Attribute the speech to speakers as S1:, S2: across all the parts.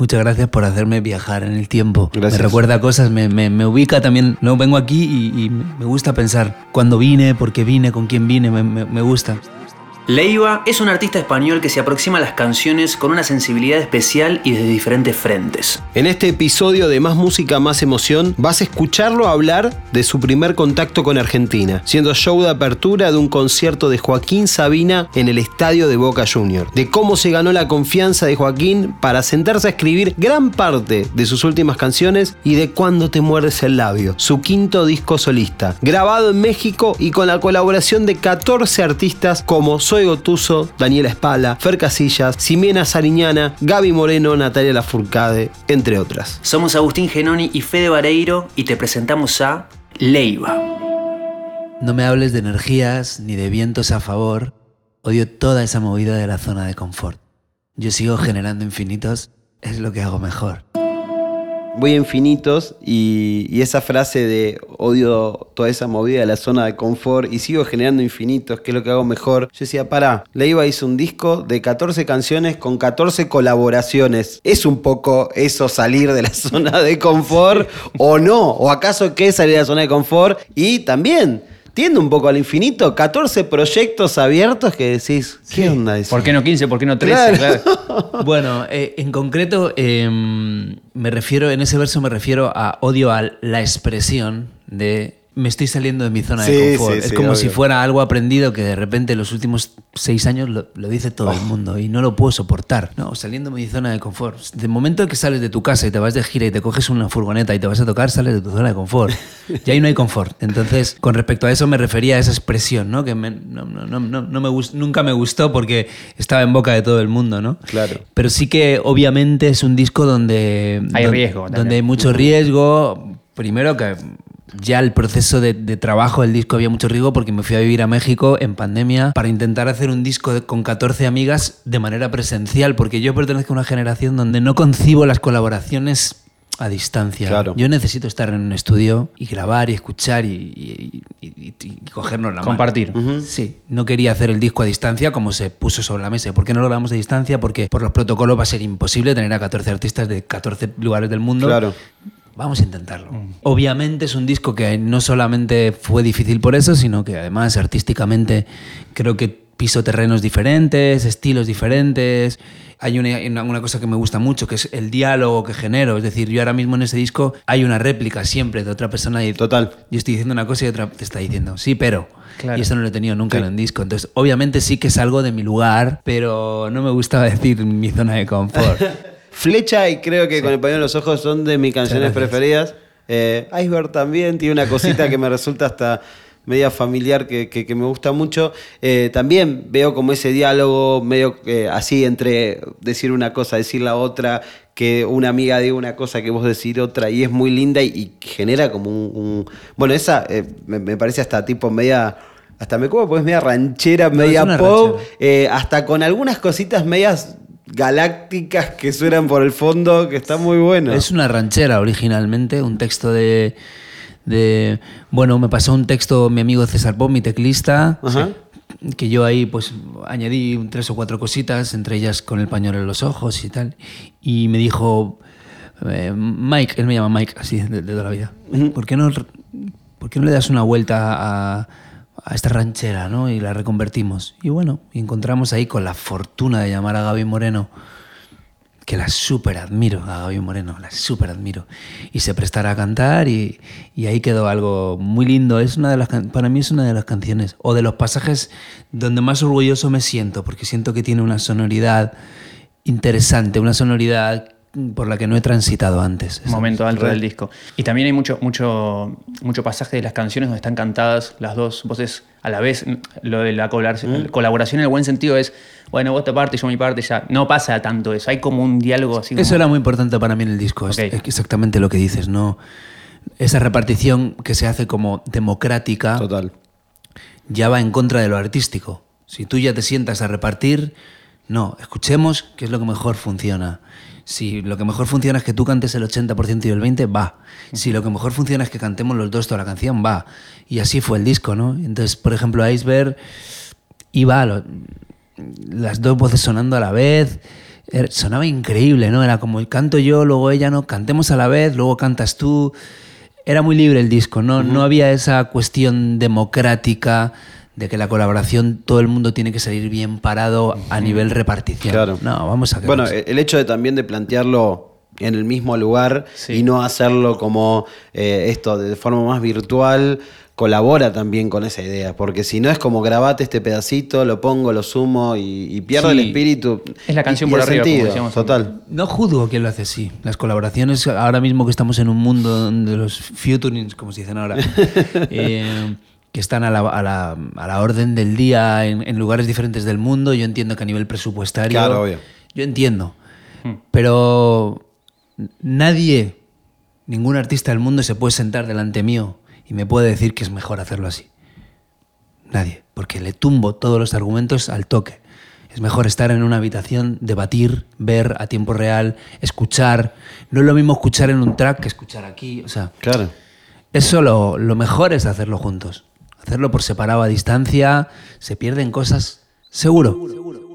S1: Muchas gracias por hacerme viajar en el tiempo.
S2: Gracias.
S1: Me recuerda cosas, me, me- me ubica también. No vengo aquí y, y me gusta pensar cuándo vine, por qué vine, con quién vine, me, me- me gusta.
S3: Leiva es un artista español que se aproxima a las canciones con una sensibilidad especial y desde diferentes frentes.
S2: En este episodio de Más Música, Más Emoción, vas a escucharlo hablar de su primer contacto con Argentina, siendo show de apertura de un concierto de Joaquín Sabina en el estadio de Boca Junior, de cómo se ganó la confianza de Joaquín para sentarse a escribir gran parte de sus últimas canciones y de Cuando te muerdes el labio, su quinto disco solista, grabado en México y con la colaboración de 14 artistas como Soy Gotuso, Daniela Espala, Fer Casillas, Ximena Sariñana, Gaby Moreno, Natalia Lafourcade, entre otras.
S3: Somos Agustín Genoni y Fede Vareiro y te presentamos a Leiva.
S1: No me hables de energías ni de vientos a favor. Odio toda esa movida de la zona de confort. Yo sigo generando infinitos, es lo que hago mejor.
S2: Voy a infinitos y, y esa frase de odio toda esa movida de la zona de confort y sigo generando infinitos, que es lo que hago mejor. Yo decía, pará, Leiva hizo un disco de 14 canciones con 14 colaboraciones. ¿Es un poco eso salir de la zona de confort o no? ¿O acaso qué es salir de la zona de confort? Y también... Tiende un poco al infinito, 14 proyectos abiertos que decís, ¿qué onda eso?
S4: ¿Por qué no 15? ¿Por qué no 13?
S2: Claro.
S4: Claro.
S1: Bueno, eh, en concreto, eh, me refiero, en ese verso me refiero a odio a la expresión de me estoy saliendo de mi zona
S2: Sí,
S1: de confort.
S2: sí,
S1: es
S2: sí,
S1: como
S2: obvio.
S1: si fuera algo aprendido que de repente en los últimos seis años lo, lo dice todo
S2: Oh.
S1: el mundo y no lo puedo soportar. No, saliendo de mi zona de confort. De momento que sales de tu casa y te vas de gira y te coges una furgoneta y te vas a tocar, sales de tu zona de confort. Y ahí no hay confort. Entonces, con respecto a eso me refería a esa expresión, ¿no? Que me- no, no, no, no, no me gust- nunca me gustó porque estaba en boca de todo el mundo, ¿no?
S2: Claro.
S1: Pero sí que obviamente es un disco donde...
S4: Hay
S1: don-
S4: riesgo también.
S1: Donde hay mucho riesgo. Primero que ya el proceso de, de trabajo del disco había mucho riesgo porque me fui a vivir a México en pandemia para intentar hacer un disco de- con 14 amigas de manera presencial, porque yo pertenezco a una generación donde no concibo las colaboraciones a distancia.
S2: Claro.
S1: Yo necesito estar en un estudio y grabar y escuchar y, y- y- y- y cogernos la mano.
S4: Compartir.
S1: Sí, no quería hacer el disco a distancia como se puso sobre la mesa. ¿Por qué no lo grabamos a distancia? Porque por los protocolos va a ser imposible tener a 14 artistas de 14 lugares del mundo.
S2: Claro.
S1: Vamos a intentarlo. Obviamente es un disco que no solamente fue difícil por eso, sino que además artísticamente creo que piso terrenos diferentes, estilos diferentes. Hay una, una- cosa que me gusta mucho, que es el diálogo que genero. Es decir, yo ahora mismo en ese disco hay una réplica siempre de otra persona y
S2: Total.
S1: yo estoy diciendo una cosa y otra te está diciendo, sí, pero.
S4: Claro.
S1: Y eso no lo he tenido nunca
S2: Sí.
S1: en un disco. Entonces, obviamente sí que salgo de mi lugar, pero no me gustaba decir mi zona de confort.
S2: Flecha y creo que con el pañuelo en los ojos son de mis canciones preferidas. Eh, Iceberg también tiene una cosita que me resulta hasta media familiar que, que- que me gusta mucho. Eh, también veo como ese diálogo medio eh, así entre decir una cosa, decir la otra, que una amiga diga una cosa que vos decir otra y es muy linda y, y genera como un... un- bueno, esa eh, me, me parece hasta tipo media... Hasta me como pues media ranchera, media pop, eh, hasta con algunas cositas medias galácticas que suenan por el fondo, que está muy bueno.
S1: Es una ranchera originalmente, un texto de, de- Bueno, me pasó un texto mi amigo César Pop, mi teclista,
S2: Ajá.
S1: que yo ahí pues añadí tres o cuatro cositas, entre ellas con el pañuelo en los ojos y tal. Y me dijo, eh, Mike, él me llama Mike, así de, de toda la vida, ¿por, qué no, ¿por qué no le das una vuelta a, a esta ranchera ¿no? y la reconvertimos? Y bueno, encontramos ahí con la fortuna de llamar a Gaby Moreno que la súper admiro a Gaby Moreno, la súper admiro. Y se prestará a cantar y, y ahí quedó algo muy lindo. Es una de las, para mí es una de las canciones o de los pasajes donde más orgulloso me siento, porque siento que tiene una sonoridad interesante, una sonoridad por la que no he transitado antes.
S4: momento alto del disco. Y también hay mucho, mucho, mucho pasaje de las canciones donde están cantadas las dos voces a la vez. Lo de la colaboración, colaboración en el buen sentido es, bueno, vos te parte, yo mi parte, ya. No pasa tanto eso. Hay como un diálogo así.
S1: Eso
S4: como-
S1: era muy importante para mí en el disco, es-
S4: Ok.
S1: es exactamente lo que dices, ¿no? Esa repartición que se hace como democrática.
S2: Total.
S1: ya va en contra de lo artístico. Si tú ya te sientas a repartir, no, escuchemos qué es lo que mejor funciona. Si lo que mejor funciona es que tú cantes el 80% y el 20%, va. Si lo que mejor funciona es que cantemos los dos toda la canción, va. Y así fue el disco, ¿no? Entonces, por ejemplo, Iceberg iba a lo- las dos voces sonando a la vez. Era- Sonaba increíble, ¿no? Era como canto yo, luego ella, ¿no? Cantemos a la vez, luego cantas tú. Era muy libre el disco, ¿no? No había esa cuestión democrática de que la colaboración todo el mundo tiene que salir bien parado a nivel repartición.
S2: Claro.
S1: No, vamos a
S2: Bueno, el hecho de también de plantearlo en el mismo lugar
S4: Sí.
S2: y no hacerlo como eh, esto de forma más virtual colabora también con esa idea, porque si no es como grabate este pedacito, lo pongo, lo sumo y, y pierde
S1: Sí.
S2: el espíritu.
S4: Es la canción
S2: y- y
S4: por arriba, como
S2: sentido, Total.
S1: No juzgo quien lo hace así. Las colaboraciones, ahora mismo que estamos en un mundo donde los futurings, como se dicen ahora, eh, que están a la, a la- a la orden del día en, en lugares diferentes del mundo, yo entiendo que a nivel presupuestario...
S2: Claro, obvio.
S1: Yo entiendo. Pero nadie, ningún artista del mundo se puede sentar delante mío y me puede decir que es mejor hacerlo así. Nadie, porque le tumbo todos los argumentos al toque. Es mejor estar en una habitación, debatir, ver a tiempo real, escuchar. No es lo mismo escuchar en un track que escuchar aquí. O sea,
S2: Claro.
S1: eso lo, lo mejor es hacerlo juntos. Hacerlo por separado a distancia, se pierden cosas, seguro.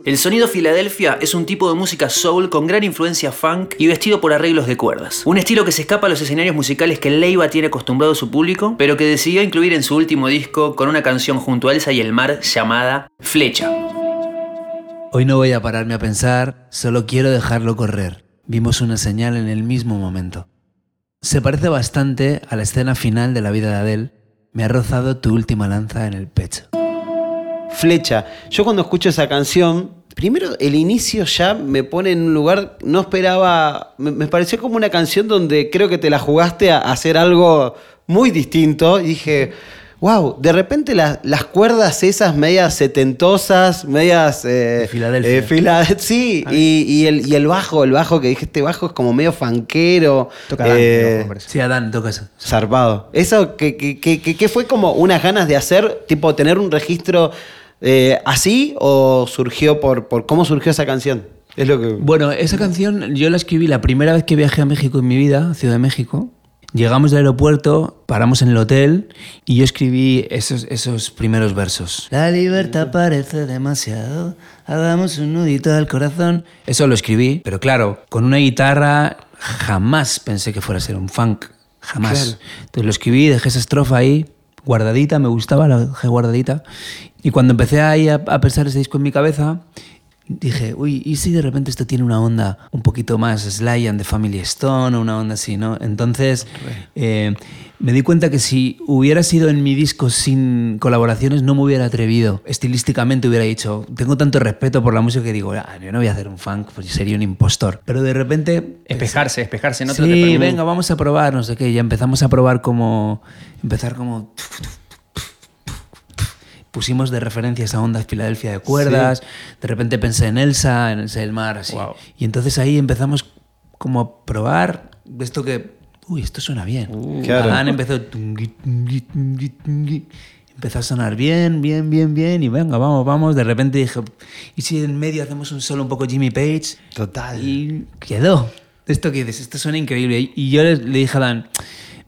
S3: El sonido Filadelfia es un tipo de música soul con gran influencia funk y vestido por arreglos de cuerdas. Un estilo que se escapa a los escenarios musicales que Leiva tiene acostumbrado a su público, pero que decidió incluir en su último disco con una canción junto a Elsa y el mar llamada Flecha.
S1: Hoy no voy a pararme a pensar, solo quiero dejarlo correr. Vimos una señal en el mismo momento. Se parece bastante a la escena final de la vida de Adele. Me ha rozado tu última lanza en el pecho.
S2: Flecha. Yo cuando escucho esa canción, primero el inicio ya me pone en un lugar, no esperaba, me, pareció como una canción donde creo que te la jugaste a, hacer algo muy distinto dije, wow, de repente la- las cuerdas esas medias setentosas, medias... eh,
S1: De Filadelfia.
S2: eh, Fila- sí, y, y el, y el bajo, el bajo que dije, este bajo es como medio fanquero.
S4: Toca Dan,
S2: eh,
S4: parece.
S1: Sí, Adán, toca eso.
S2: Zarpado. Eso que, que, que- que- fue como unas ganas de hacer, tipo tener un registro eh, así o surgió por, por cómo surgió esa canción. Es lo que.
S1: Bueno, esa canción yo la escribí la primera vez que viajé a México en mi vida, a Ciudad de México. Llegamos del aeropuerto, paramos en el hotel y yo escribí esos, esos primeros versos. La libertad parece demasiado, hagamos un nudito al corazón. Eso lo escribí, pero claro, con una guitarra jamás pensé que fuera a ser un funk, jamás.
S2: Claro.
S1: Entonces lo escribí, dejé esa estrofa ahí, guardadita, me gustaba, la dejé guardadita. Y cuando empecé ahí a, a pensar ese disco en mi cabeza, dije, uy, ¿y si de repente esto tiene una onda un poquito más Sly and the Family Stone o una onda así, ¿no? Entonces eh, me di cuenta que si hubiera sido en mi disco sin colaboraciones no me hubiera atrevido. Estilísticamente hubiera dicho, tengo tanto respeto por la música que digo, "Ah, yo no voy a hacer un funk, pues sería un impostor. Pero de repente...
S4: Espejarse, espejarse, no te-
S1: sí, venga, vamos a probar, no sé qué. Ya empezamos a probar como... Empezar como... Pusimos de referencia esa onda Filadelfia de cuerdas. De repente pensé en Elsa, en Elsa del Mar, así.
S4: Wow.
S1: Y entonces ahí empezamos como a probar esto que... Uy, esto suena bien.
S2: Claro.
S1: Adán empezó... tungui, tungui, tungui. Empezó a sonar bien, bien, bien, bien. Y venga, vamos, vamos. De repente dije, ¿y si en medio hacemos un solo un poco Jimmy Page?
S2: Total.
S1: Y quedó. Esto que dices, esto suena increíble. Y yo le, le dije a Dan,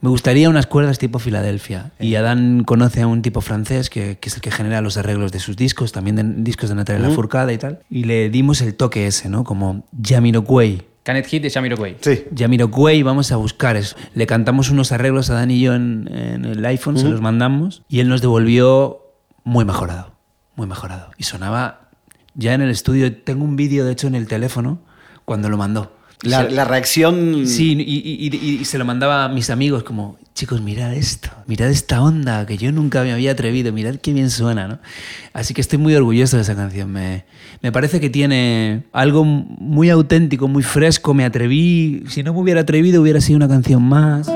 S1: me gustaría unas cuerdas tipo Filadelfia. Y Adán conoce a un tipo francés que, que es el que genera los arreglos de sus discos, también de discos de Natalia Lafourcade y tal. Y le dimos el toque ese, ¿no? Como Jamiroquai.
S4: Canet Hit de Jamiroquai.
S2: Sí.
S1: Jamiroquai, vamos a buscar eso. Le cantamos unos arreglos a Dan y yo en, en el iPhone, se los mandamos, y él nos devolvió muy mejorado, muy mejorado. Y sonaba ya en el estudio, tengo un vídeo de hecho en el teléfono cuando lo mandó.
S2: La,
S1: Se-
S2: la reacción.
S1: Sí, y, y- y- y se lo mandaba a mis amigos como, chicos, mirad esto, mirad esta onda que yo nunca me había atrevido, mirad qué bien suena, ¿no? Así que estoy muy orgulloso de esa canción. Me, me parece que tiene algo muy auténtico, muy fresco. Me atreví, si no me hubiera atrevido hubiera sido una canción más.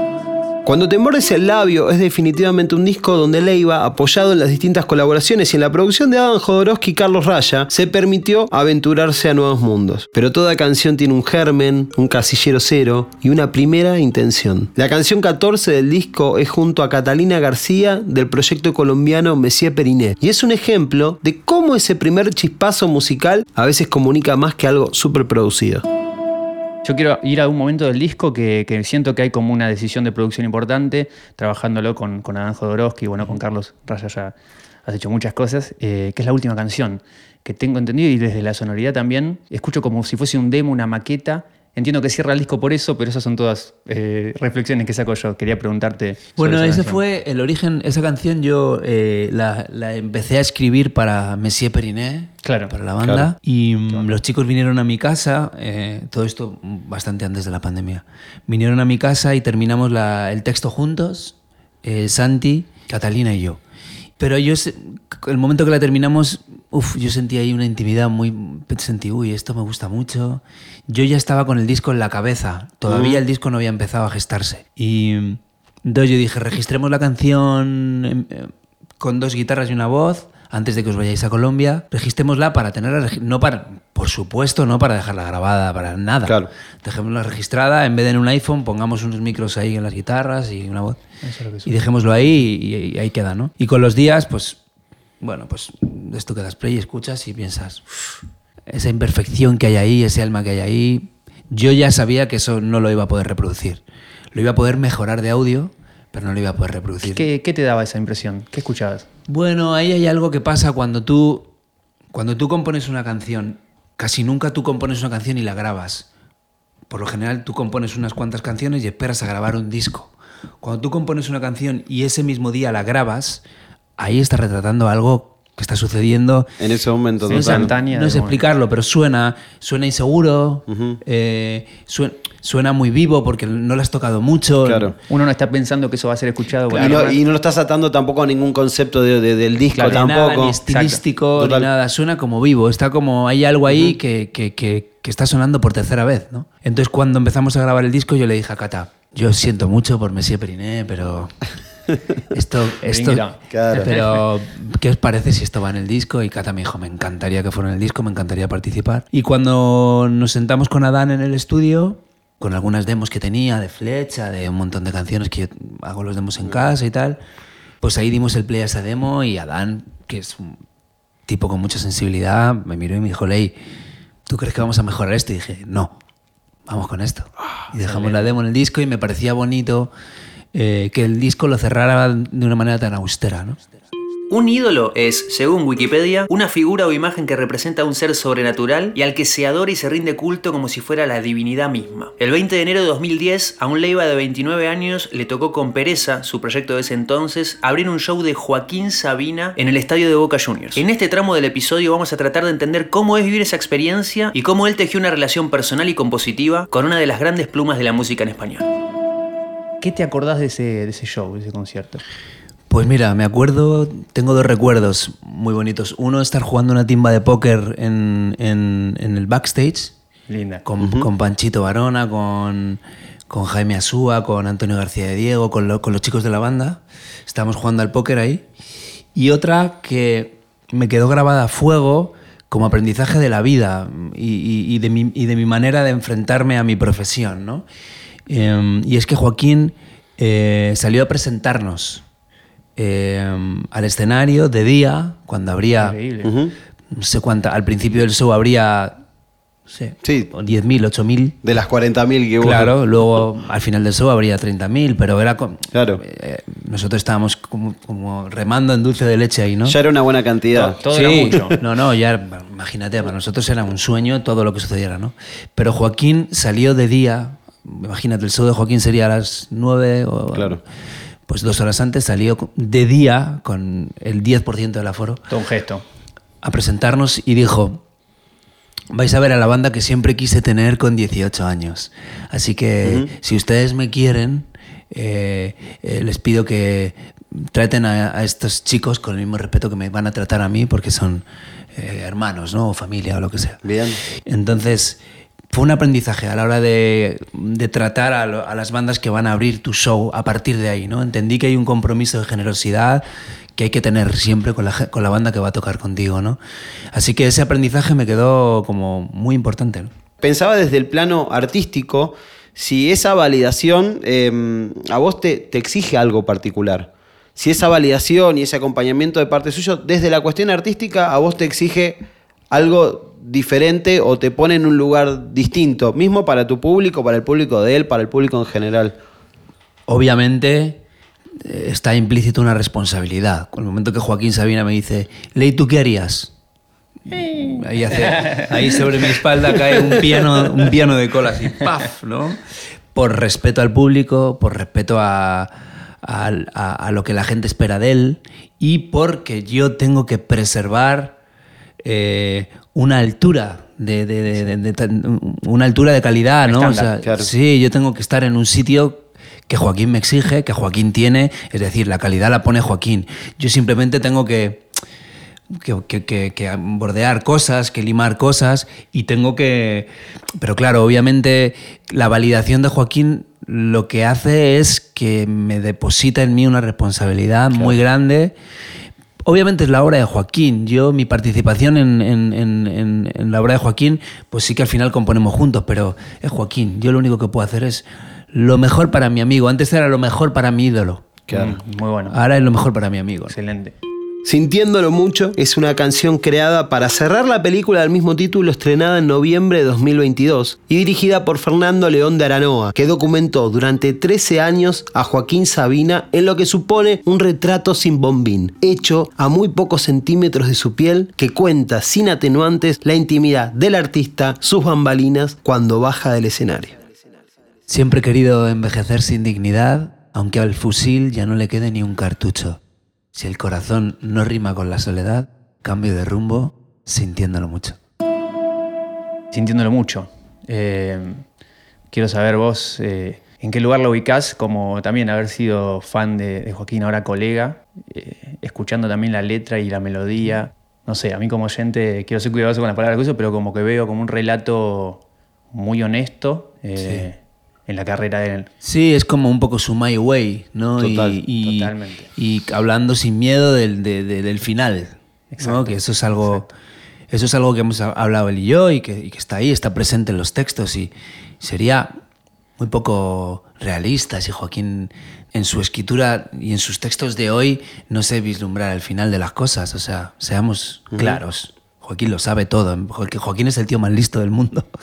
S2: Cuando te el labio es definitivamente un disco donde Leiva, apoyado en las distintas colaboraciones y en la producción de Adam Jodorowsky y Carlos Raya, se permitió aventurarse a nuevos mundos. Pero toda canción tiene un germen, un casillero cero y una primera intención. La canción 14 del disco es junto a Catalina García del proyecto colombiano Messier Periné y es un ejemplo de cómo ese primer chispazo musical a veces comunica más que algo súper producido.
S4: Yo quiero ir a un momento del disco que, siento que hay como una decisión de producción importante, trabajándolo con, con Adán Jodorowsky, bueno, con Carlos Raya ya has hecho muchas cosas, eh, que es la última canción, que tengo entendido y desde la sonoridad también, escucho como si fuese un demo, una maqueta. Entiendo que cierra el disco por eso, pero esas son todas eh, reflexiones que saco yo. Quería preguntarte.
S1: Bueno, ese
S4: canción.
S1: fue el origen. Esa canción yo eh, la, la empecé a escribir para Messier Periné,
S4: Claro,
S1: para la banda.
S2: claro.
S1: Y mm, los chicos vinieron a mi casa, eh, todo esto bastante antes de la pandemia. Vinieron a mi casa y terminamos la- el texto juntos, Santi, Catalina y yo. Pero se- el momento que la terminamos, uf, yo sentí ahí una intimidad muy. Sentí, uy, esto me gusta mucho. Yo ya estaba con el disco en la cabeza. Todavía el disco no había empezado a gestarse. Y entonces yo dije, registremos la canción em, eh, con dos guitarras y una voz antes de que os vayáis a Colombia. Registrémosla para tenerla, no para, por supuesto, no para dejarla grabada, para nada.
S2: Claro.
S1: Dejémosla registrada, en vez de en un iPhone, pongamos unos micros ahí en las guitarras y una voz.
S4: Eso es lo que
S1: Y dejémoslo ahí y, y ahí queda, ¿no? Y con los días, pues, bueno, pues esto que das play, escuchas y piensas, "Uf, esa imperfección que hay ahí, ese alma que hay ahí, yo ya sabía que eso no lo iba a poder reproducir. Lo iba a poder mejorar de audio, pero no lo iba a poder reproducir.
S4: ¿Qué, qué te daba esa impresión? ¿Qué escuchabas?
S1: Bueno, ahí hay algo que pasa cuando tú, cuando tú compones una canción. Casi nunca tú compones una canción y la grabas. Por lo general tú compones unas cuantas canciones y esperas a grabar un disco. Cuando tú compones una canción y ese mismo día la grabas, ahí estás retratando algo que está sucediendo.
S2: En ese momento
S4: Sí, instantánea.
S1: No sé
S4: como-
S1: explicarlo, pero suena, suena inseguro, eh, sue- suena muy vivo porque no lo has tocado mucho.
S2: Claro.
S4: Uno no está pensando que eso va a ser escuchado.
S2: Y
S4: con
S2: no,
S4: alguien
S2: y no lo estás atando tampoco a ningún concepto de- de- del disco
S1: Claro,
S2: tampoco.
S1: nada, ni estilístico,
S2: Exacto.
S1: ni
S2: Total.
S1: nada. Suena como vivo. Está como. Hay algo ahí que, que- que- que está sonando por tercera vez, ¿no? Entonces, cuando empezamos a grabar el disco, yo le dije a Cata, yo siento mucho por Messier Periné, pero. Esto, esto.
S2: Claro.
S1: pero ¿qué os parece si esto va en el disco? Y Cata me dijo, me encantaría que fuera en el disco, me encantaría participar. Y cuando nos sentamos con Adán en el estudio, con algunas demos que tenía de flecha, de un montón de canciones que yo hago los demos en casa y tal, pues ahí dimos el play a esa demo y Adán, que es un tipo con mucha sensibilidad, me miró y me dijo, Ley, ¿tú crees que vamos a mejorar esto? Y dije, no, vamos con esto. y dejamos la demo en el disco y me parecía bonito eh, que el disco lo cerrara de una manera tan austera, ¿no?
S3: Un ídolo es, según Wikipedia, una figura o imagen que representa a un ser sobrenatural y al que se adora y se rinde culto como si fuera la divinidad misma. El 20 de enero de 2010, a un Leiva de 29 años le tocó con Pereza, su proyecto de ese entonces, abrir un show de Joaquín Sabina en el estadio de Boca Juniors. En este tramo del episodio vamos a tratar de entender cómo es vivir esa experiencia y cómo él tejió una relación personal y compositiva con una de las grandes plumas de la música en español.
S4: ¿Qué te acordás de ese, de ese show, de ese concierto?
S1: Pues mira, me acuerdo, tengo dos recuerdos muy bonitos. Uno, estar jugando una timba de póker en, en- en el backstage
S4: Linda.
S1: con, con Panchito Varona, con, con Jaime Asúa, con Antonio García de Diego, con, lo- con los chicos de la banda. Estábamos jugando al póker ahí. Y otra que me quedó grabada a fuego como aprendizaje de la vida y, y- y de, mi, y de mi manera de enfrentarme a mi profesión. ¿no? Em, y es que Joaquín eh, salió a presentarnos em, al escenario de día, cuando habría
S4: Increíble.
S1: No sé cuánta, al principio del show habría,
S2: Sí.
S1: o 10.000, 8.000.
S2: De las 40.000 que hubo.
S1: Claro, luego al final del show habría 30.000, pero era con,
S2: Claro.
S1: eh, nosotros estábamos como, como remando en dulce de leche ahí, ¿no?
S2: Ya era una buena cantidad.
S4: Todo era mucho.
S1: No, no, ya imagínate, para nosotros era un sueño todo lo que sucediera, ¿no? Pero Joaquín salió de día, imagínate, el show de Joaquín sería a las 9 o...
S2: Claro.
S1: Pues dos horas antes salió de día con el 10% del aforo
S4: Todo un gesto.
S1: a presentarnos y dijo, vais a ver a la banda que siempre quise tener con 18 años. Así que si ustedes me quieren, eh, eh, les pido que traten a, a estos chicos con el mismo respeto que me van a tratar a mí porque son eh, hermanos, ¿no? O familia o lo que sea.
S2: Bien.
S1: Entonces, fue un aprendizaje a la hora de, tratar a, las bandas que van a abrir tu show a partir de ahí, ¿no? Entendí que hay un compromiso de generosidad que hay que tener siempre con la, banda que va a tocar contigo, ¿no? Así que ese aprendizaje me quedó como muy importante.
S2: Pensaba desde el plano artístico si esa validación eh, a vos te, te exige algo particular. Si esa validación y ese acompañamiento de parte suyo, desde la cuestión artística, a vos te exige algo diferente o te pone en un lugar distinto, mismo para tu público, para el público de él, para el público en general.
S1: Obviamente, eh, está implícito una responsabilidad. Con el momento que Joaquín Sabina me dice, Ley, ¿tú qué harías? Ahí, hace- ahí sobre mi espalda cae un piano, un piano de cola así, ¡paf! ¿no? Por respeto al público, por respeto a, a- a- a lo que la gente espera de él y porque yo tengo que preservar eh, una altura de, una altura de calidad, ¿no? O sea,
S2: claro.
S1: Sí, yo tengo que estar en un sitio que Joaquín me exige, que Joaquín tiene, es decir, la calidad la pone Joaquín. Yo simplemente tengo que, que, que- que- que bordear cosas, que limar cosas y tengo que... Pero claro, obviamente la validación de Joaquín lo que hace es que me deposita en mí una responsabilidad muy grande. Obviamente es la obra de Joaquín. Yo, mi participación en, en- en- en- en la obra de Joaquín, pues sí que al final componemos juntos, pero es Joaquín. Yo lo único que puedo hacer es lo mejor para mi amigo. Antes era lo mejor para mi ídolo.
S2: Claro.
S4: Mm, Muy bueno.
S1: Ahora es lo mejor para mi amigo.
S4: Excelente.
S2: Sintiéndolo mucho es una canción creada para cerrar la película del mismo título estrenada en noviembre de 2022 y dirigida por Fernando León de Aranoa, que documentó durante 13 años a Joaquín Sabina en lo que supone un retrato sin bombín, hecho a muy pocos centímetros de su piel, que cuenta sin atenuantes la intimidad del artista, sus bambalinas, cuando baja del escenario.
S1: Siempre he querido envejecer sin dignidad, aunque al fusil ya no le quede ni un cartucho. Si el corazón no rima con la soledad, cambio de rumbo sintiéndolo mucho.
S4: Sintiéndolo mucho. Eh, quiero saber vos eh, en qué lugar lo ubicás, como también haber sido fan de, de Joaquín, ahora colega, eh, escuchando también la letra y la melodía. No sé, a mí como oyente quiero ser cuidadoso con las palabras que uso, pero como que veo como un relato muy honesto eh, en la carrera de él.
S1: Sí, es como un poco su My Way, ¿no?
S2: Total,
S1: y,
S4: totalmente.
S1: y hablando sin miedo del, de- de- del final, ¿no?
S4: Exacto,
S1: Que eso es algo, eso es algo que hemos ha- hablado él y yo y que, y que está ahí, está presente en los textos y sería muy poco realista si Joaquín en su escritura y en sus textos de hoy no se vislumbrar el final de las cosas. O sea, seamos claros. Joaquín lo sabe todo. Joaquín es el tío más listo del mundo.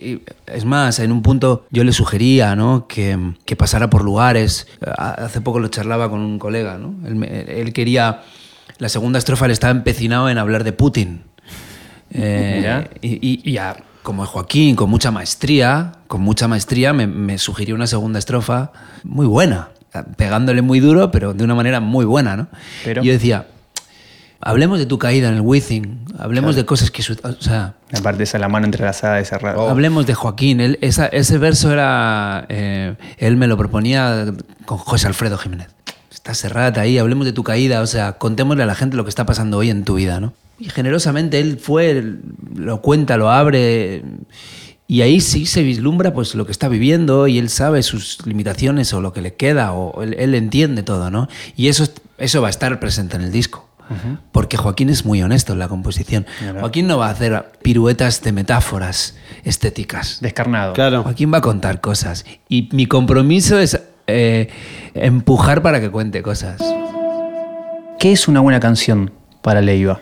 S1: Y es más, en un punto yo le sugería ¿no? que, que pasara por lugares. Ha- Hace poco lo charlaba con un colega. ¿no? Él, quería. La segunda estrofa le estaba empecinado en hablar de Putin. Eh, y, y- y ya, como Joaquín, con mucha maestría, con mucha maestría, me, me sugirió una segunda estrofa muy buena, pegándole muy duro, pero de una manera muy buena, ¿no?
S4: Pero-
S1: Y yo decía, hablemos de tu caída en el Wizzing, hablemos de cosas que... su- O sea,
S4: Aparte esa la mano entrelazada y cerrada.
S1: hablemos de Joaquín. Él- esa- ese verso era... eh, él me lo proponía con José Alfredo Jiménez. Está cerrada ahí, hablemos de tu caída, o sea, contémosle a la gente lo que está pasando hoy en tu vida, ¿no? Y generosamente él fue, lo cuenta, lo abre, y ahí sí se vislumbra pues lo que está viviendo y él sabe sus limitaciones o lo que le queda, o él, él entiende todo, ¿no? Y eso, es- eso va a estar presente en el disco. Porque Joaquín es muy honesto en la composición.
S4: Claro.
S1: Joaquín no va a hacer piruetas de metáforas estéticas.
S4: Descarnado.
S2: Claro.
S1: Joaquín va a contar cosas. Y mi compromiso es eh, empujar para que cuente cosas.
S4: ¿Qué es una buena canción para Leiva?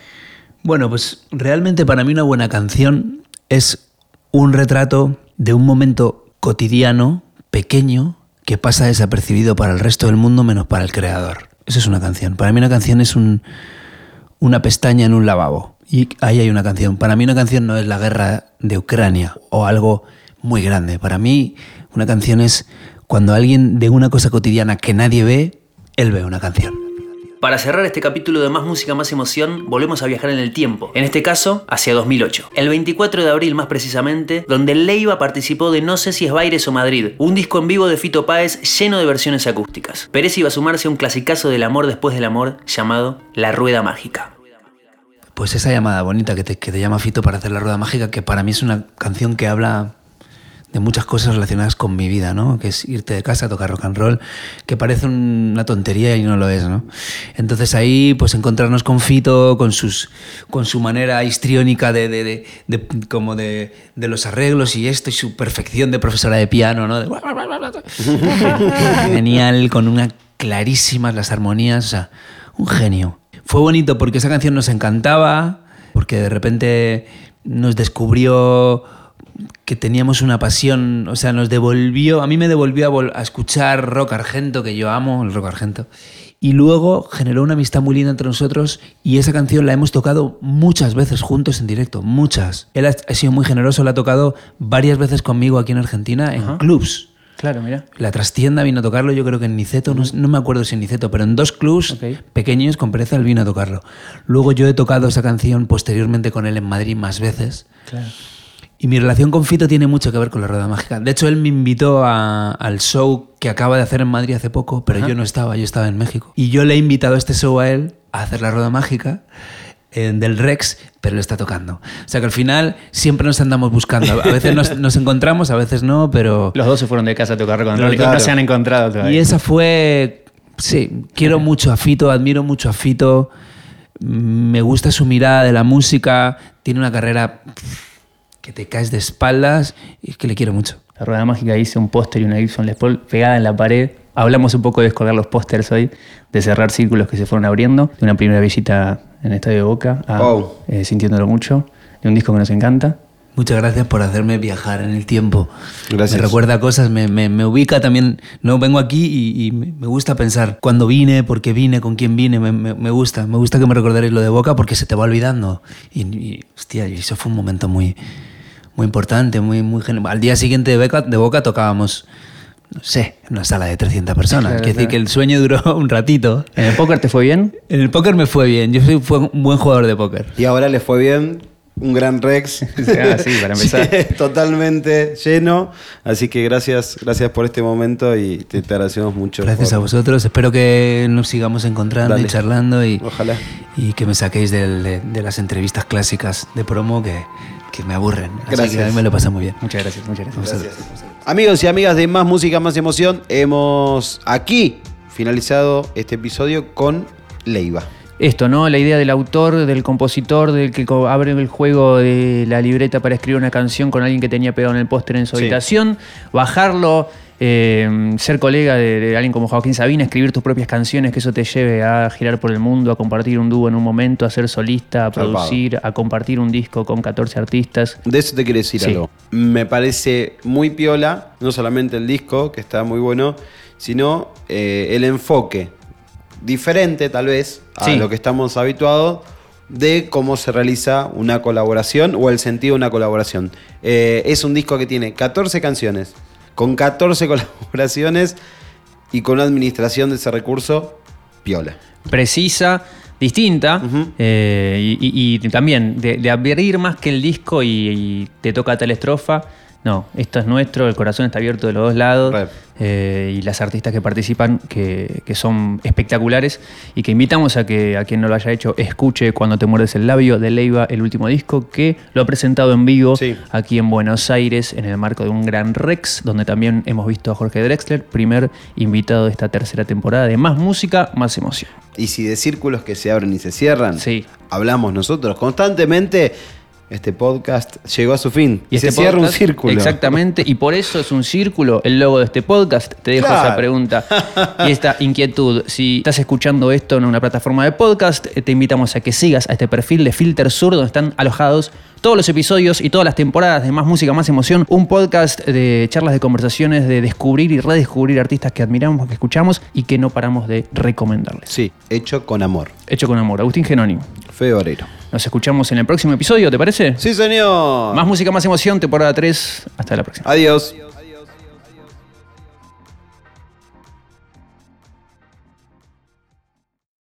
S1: Bueno, pues realmente para mí una buena canción es un retrato de un momento cotidiano, pequeño, que pasa desapercibido para el resto del mundo menos para el creador. Eso es una canción. Para mí una canción es un- una pestaña en un lavabo. Y ahí hay una canción. Para mí una canción no es la guerra de Ucrania o algo muy grande. Para mí una canción es cuando alguien de una cosa cotidiana que nadie ve, él ve una canción.
S3: Para cerrar este capítulo de Más Música, Más Emoción, volvemos a viajar en el tiempo, en este caso hacia 2008. El 24 de abril más precisamente, donde Leiva participó de No sé si es Baires o Madrid, un disco en vivo de Fito Páez lleno de versiones acústicas. Pérez iba a sumarse a un clasicazo del amor después del amor llamado La Rueda Mágica.
S1: Pues esa llamada bonita que te, que te llama Fito para hacer la rueda mágica, que para mí es una canción que habla de muchas cosas relacionadas con mi vida, ¿no? Que es irte de casa, tocar rock and roll, que parece una tontería y no lo es, ¿no? Entonces ahí, pues encontrarnos con Fito, con sus, con su manera histriónica de, de, de- de- como de, los arreglos y esto y su perfección de profesora de piano, ¿no? Genial, con una clarísimas las armonías, o sea, un genio. Fue bonito porque esa canción nos encantaba, porque de repente nos descubrió que teníamos una pasión, o sea, nos devolvió, a mí me devolvió a, vol- a escuchar rock argento, que yo amo el rock argento, y luego generó una amistad muy linda entre nosotros y esa canción la hemos tocado muchas veces juntos en directo, muchas. Él ha, ha sido muy generoso, la ha tocado varias veces conmigo aquí en Argentina en clubs.
S4: Claro, mira.
S1: La trastienda vino a tocarlo, yo creo que en Niceto, no, no me acuerdo si en Niceto, pero en dos clubs pequeños con pereza él vino a tocarlo. Luego yo he tocado esa canción posteriormente con él en Madrid más veces.
S4: Claro.
S1: Y mi relación con Fito tiene mucho que ver con la Rueda Mágica. De hecho, él me invitó a- al show que acaba de hacer en Madrid hace poco, pero yo no estaba, yo estaba en México. Y yo le he invitado a este show a él a hacer la Rueda Mágica eh, del Rex, pero él está tocando. O sea que al final siempre nos andamos buscando. A veces nos, nos encontramos, a veces no, pero...
S4: Los dos se fueron de casa a tocar con
S2: Claro,
S4: Rolling y
S2: claro.
S4: no se han encontrado todavía.
S1: Y esa fue. Sí, quiero mucho a Fito, admiro mucho a Fito. mm, Me gusta su mirada de la música. Tiene una carrera que te caes de espaldas y es que le quiero mucho.
S4: La Rueda Mágica hice un póster y una Gibson Les Paul pegada en la pared. Hablamos un poco de descolgar los pósters hoy, de cerrar círculos que se fueron abriendo, de una primera visita en el Estadio de Boca, a,
S2: Wow.
S4: eh, sintiéndolo mucho, de un disco que nos encanta.
S1: Muchas gracias por hacerme viajar en el tiempo.
S2: Gracias.
S1: Me recuerda cosas, me, me- me ubica también. No vengo aquí y, y me gusta pensar cuándo vine, por qué vine, con quién vine. Me, me- me gusta, me gusta que me recordaréis lo de Boca porque se te va olvidando. Y, y, hostia, eso fue un momento muy, muy importante, muy, muy Al día siguiente de Boca, de Boca tocábamos, no sé, en una sala de 300 personas.
S4: Claro,
S1: Quiere decir
S4: claro.
S1: que el sueño duró un ratito.
S4: ¿En el póker te fue bien?
S1: En el póker me fue bien. Yo soy fue un buen jugador de póker.
S2: Y ahora le fue bien. Un gran Rex.
S4: Ah, sí, para empezar.
S2: Totalmente lleno. Así que gracias, gracias por este momento y te, te agradecemos mucho.
S1: Gracias
S2: por-
S1: a vosotros. Espero que nos sigamos encontrando
S2: Dale.
S1: y charlando y,
S2: Ojalá.
S1: y que me saquéis del- de, de las entrevistas clásicas de promo que, que me aburren. Así
S2: Gracias.
S1: que a mí me lo pasa muy bien.
S4: Muchas gracias, muchas gracias.
S2: Amigos y amigas de Más Música, Más Emoción, hemos aquí finalizado este episodio con Leiva.
S4: Esto, ¿no? La idea del autor, del compositor, del que abre el juego de la libreta para escribir una canción con alguien que tenía pegado en el póster en su
S2: Sí.
S4: habitación, bajarlo, eh, ser colega de, de alguien como Joaquín Sabina, escribir tus propias canciones, que eso te lleve a girar por el mundo, a compartir un dúo en un momento, a ser solista, a producir, a compartir un disco con 14 artistas.
S2: De eso te quiero decir
S4: Sí.
S2: algo. Me parece muy piola, no solamente el disco, que está muy bueno, sino eh, el enfoque diferente, tal vez, a
S4: Sí.
S2: lo que estamos habituados de cómo se realiza una colaboración o el sentido de una colaboración. Eh, es un disco que tiene 14 canciones, con 14 colaboraciones y con una administración de ese recurso piola.
S4: precisa, distinta, eh, y, y- y también de, de abrir más que el disco y, y te toca tal estrofa. No, esto es nuestro, el corazón está abierto de los dos lados eh, y las artistas que participan que, que son espectaculares y que invitamos a que a quien no lo haya hecho escuche Cuando te muerdes el labio de Leiva, el último disco que lo ha presentado en vivo
S2: Sí.
S4: aquí en Buenos Aires en el marco de un gran Rex, donde también hemos visto a Jorge Drexler, primer invitado de esta tercera temporada de Más Música, Más Emoción.
S2: Y si de círculos que se abren y se cierran,
S4: Sí.
S2: hablamos nosotros constantemente, este podcast llegó a su fin. Y,
S4: este
S2: se cierra un círculo.
S4: Exactamente, y por eso es un círculo el logo de este podcast. Te dejo
S2: Claro.
S4: esa pregunta y esta inquietud. Si estás escuchando esto en una plataforma de podcast, eh, te invitamos a que sigas a este perfil de Filter Sur, donde están alojados todos los episodios y todas las temporadas de Más Música, Más Emoción. Un podcast de charlas de conversaciones, de descubrir y redescubrir artistas que admiramos, que escuchamos y que no paramos de recomendarles.
S2: Sí, hecho con amor.
S4: Hecho con amor. Agustín Genoni.
S2: Fede Obrero.
S4: Nos escuchamos en el próximo episodio, ¿te parece?
S2: Sí, señor.
S4: Más música, más emoción, temporada 3. Hasta la próxima.
S2: Adiós.